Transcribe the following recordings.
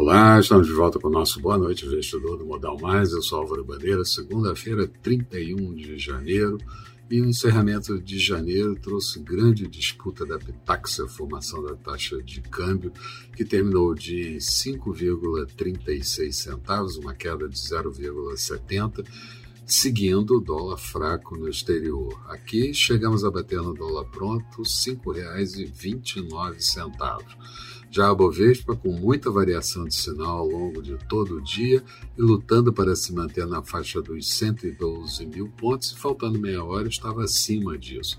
Olá, estamos de volta com o nosso Boa Noite, investidor do Modal Mais. Eu sou Álvaro Bandeira, segunda-feira, 31 de janeiro. E o encerramento de janeiro trouxe grande disputa da Pitaxa, formação da taxa de câmbio, que terminou de 5,36 centavos, uma queda de 0,70 seguindo o dólar fraco no exterior. Aqui chegamos a bater no dólar pronto R$ 5,29. Já a Bovespa, com muita variação de sinal ao longo de todo o dia e lutando para se manter na faixa dos 112 mil pontos, e faltando meia hora estava acima disso.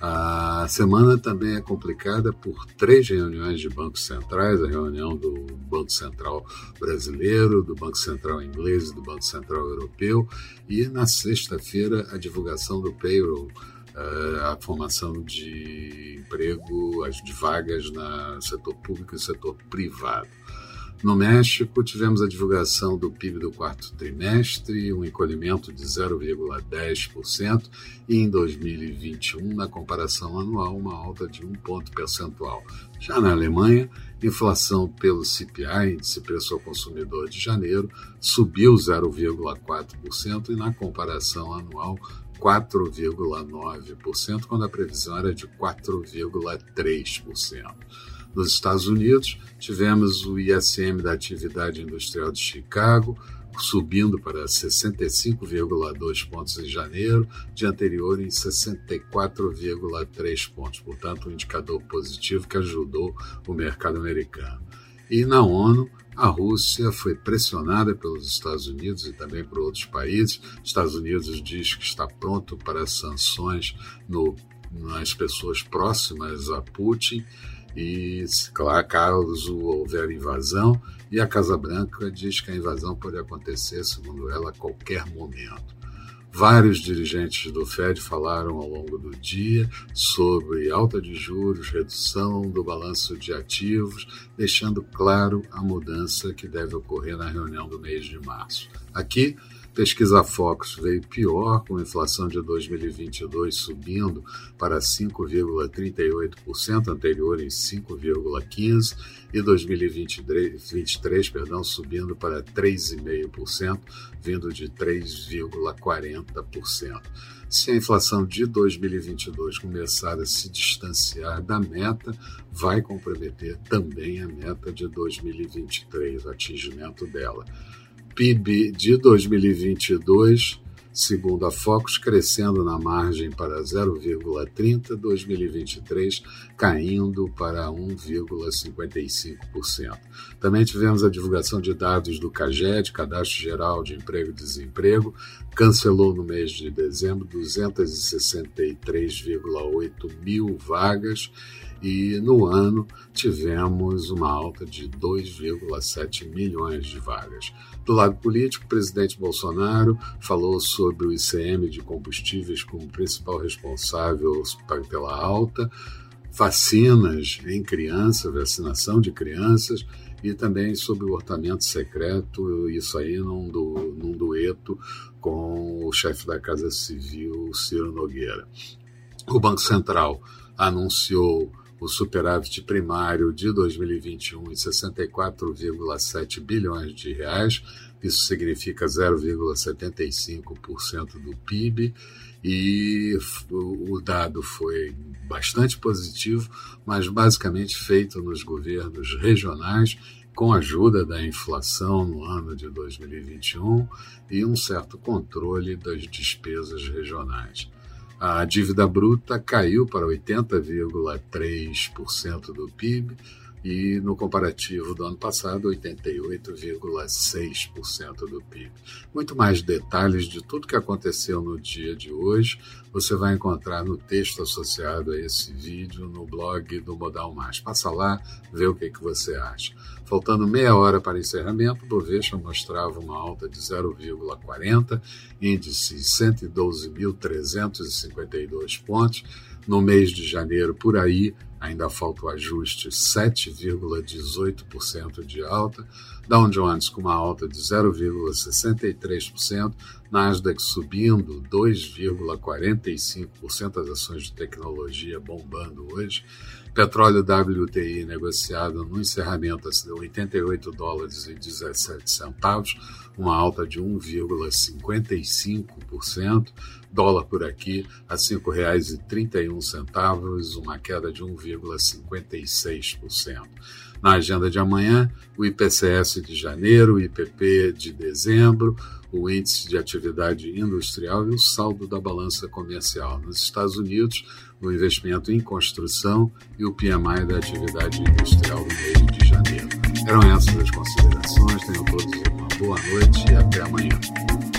A semana também é complicada por três reuniões de bancos centrais: a reunião do Banco Central Brasileiro, do Banco Central Inglês e do Banco Central Europeu, e na sexta-feira a divulgação do payroll, eh, a formação de emprego, as de vagas no setor público e setor privado. No México, tivemos a divulgação do PIB do quarto trimestre, um encolhimento de 0,10%, e em 2021, na comparação anual, uma alta de um ponto percentual. Já na Alemanha, inflação pelo CPI, índice preço ao consumidor de janeiro, subiu 0,4% e na comparação anual 4,9%, quando a previsão era de 4,3%. Nos Estados Unidos, tivemos o ISM da atividade industrial de Chicago, subindo para 65,2 pontos em janeiro, de anterior em 64,3 pontos. Portanto, um indicador positivo que ajudou o mercado americano. E na ONU, a Rússia foi pressionada pelos Estados Unidos e também por outros países. Os Estados Unidos diz que está pronto para sanções no, nas pessoas próximas a Putin e, claro, caso houver invasão, e a Casa Branca diz que a invasão pode acontecer, segundo ela, a qualquer momento. Vários dirigentes do Fed falaram ao longo do dia sobre alta de juros, redução do balanço de ativos, deixando claro a mudança que deve ocorrer na reunião do mês de março. Aqui, Pesquisa Focus veio pior, com a inflação de 2022 subindo para 5,38%, anterior em 5,15%, e 2023 perdão, subindo para 3,5%, vindo de 3,40%. Se a inflação de 2022 começar a se distanciar da meta, vai comprometer também a meta de 2023, o atingimento dela. PIB de 2022, segundo a Focus, crescendo na margem para 0,30, 2023 caindo para 1,55%. Também tivemos a divulgação de dados do CAGED, Cadastro Geral de Emprego e Desemprego, cancelou no mês de dezembro 263,8 mil vagas e no ano tivemos uma alta de 2,7 milhões de vagas. Do lado político, o presidente Bolsonaro falou sobre o ICM de combustíveis como principal responsável pela alta, vacinas em crianças, vacinação de crianças e também sobre o orçamento secreto, isso aí num, du, num dueto com o chefe da Casa Civil, Ciro Nogueira. O Banco Central anunciou o superávit primário de 2021 em 64,7 bilhões de reais. Isso significa 0,75% do PIB e o dado foi bastante positivo, mas basicamente feito nos governos regionais com a ajuda da inflação no ano de 2021 e um certo controle das despesas regionais. A dívida bruta caiu para 80,3% do PIB e no comparativo do ano passado, 88,6% do PIB. Muito mais detalhes de tudo que aconteceu no dia de hoje você vai encontrar no texto associado a esse vídeo no blog do Modal Mais. Passa lá, vê o que, que você acha. Faltando meia hora para encerramento, o Bovespa mostrava uma alta de 0,40, índice 112.352 pontos. No mês de janeiro, por aí, ainda falta o ajuste 7,18% de alta. Dow Jones com uma alta de 0,63%, Nasdaq subindo 2,45%, as ações de tecnologia bombando hoje, petróleo WTI negociado no encerramento a 88 dólares e 17 centavos, uma alta de 1,55%, dólar por aqui a R$ 5,31, uma queda de 1,56%. Na agenda de amanhã, o IPCS de janeiro, o IPP de dezembro, o índice de atividade industrial e o saldo da balança comercial. Nos Estados Unidos, o investimento em construção e o PMI da atividade industrial no mês de janeiro. Eram essas as considerações. Tenham todos uma boa noite e até amanhã.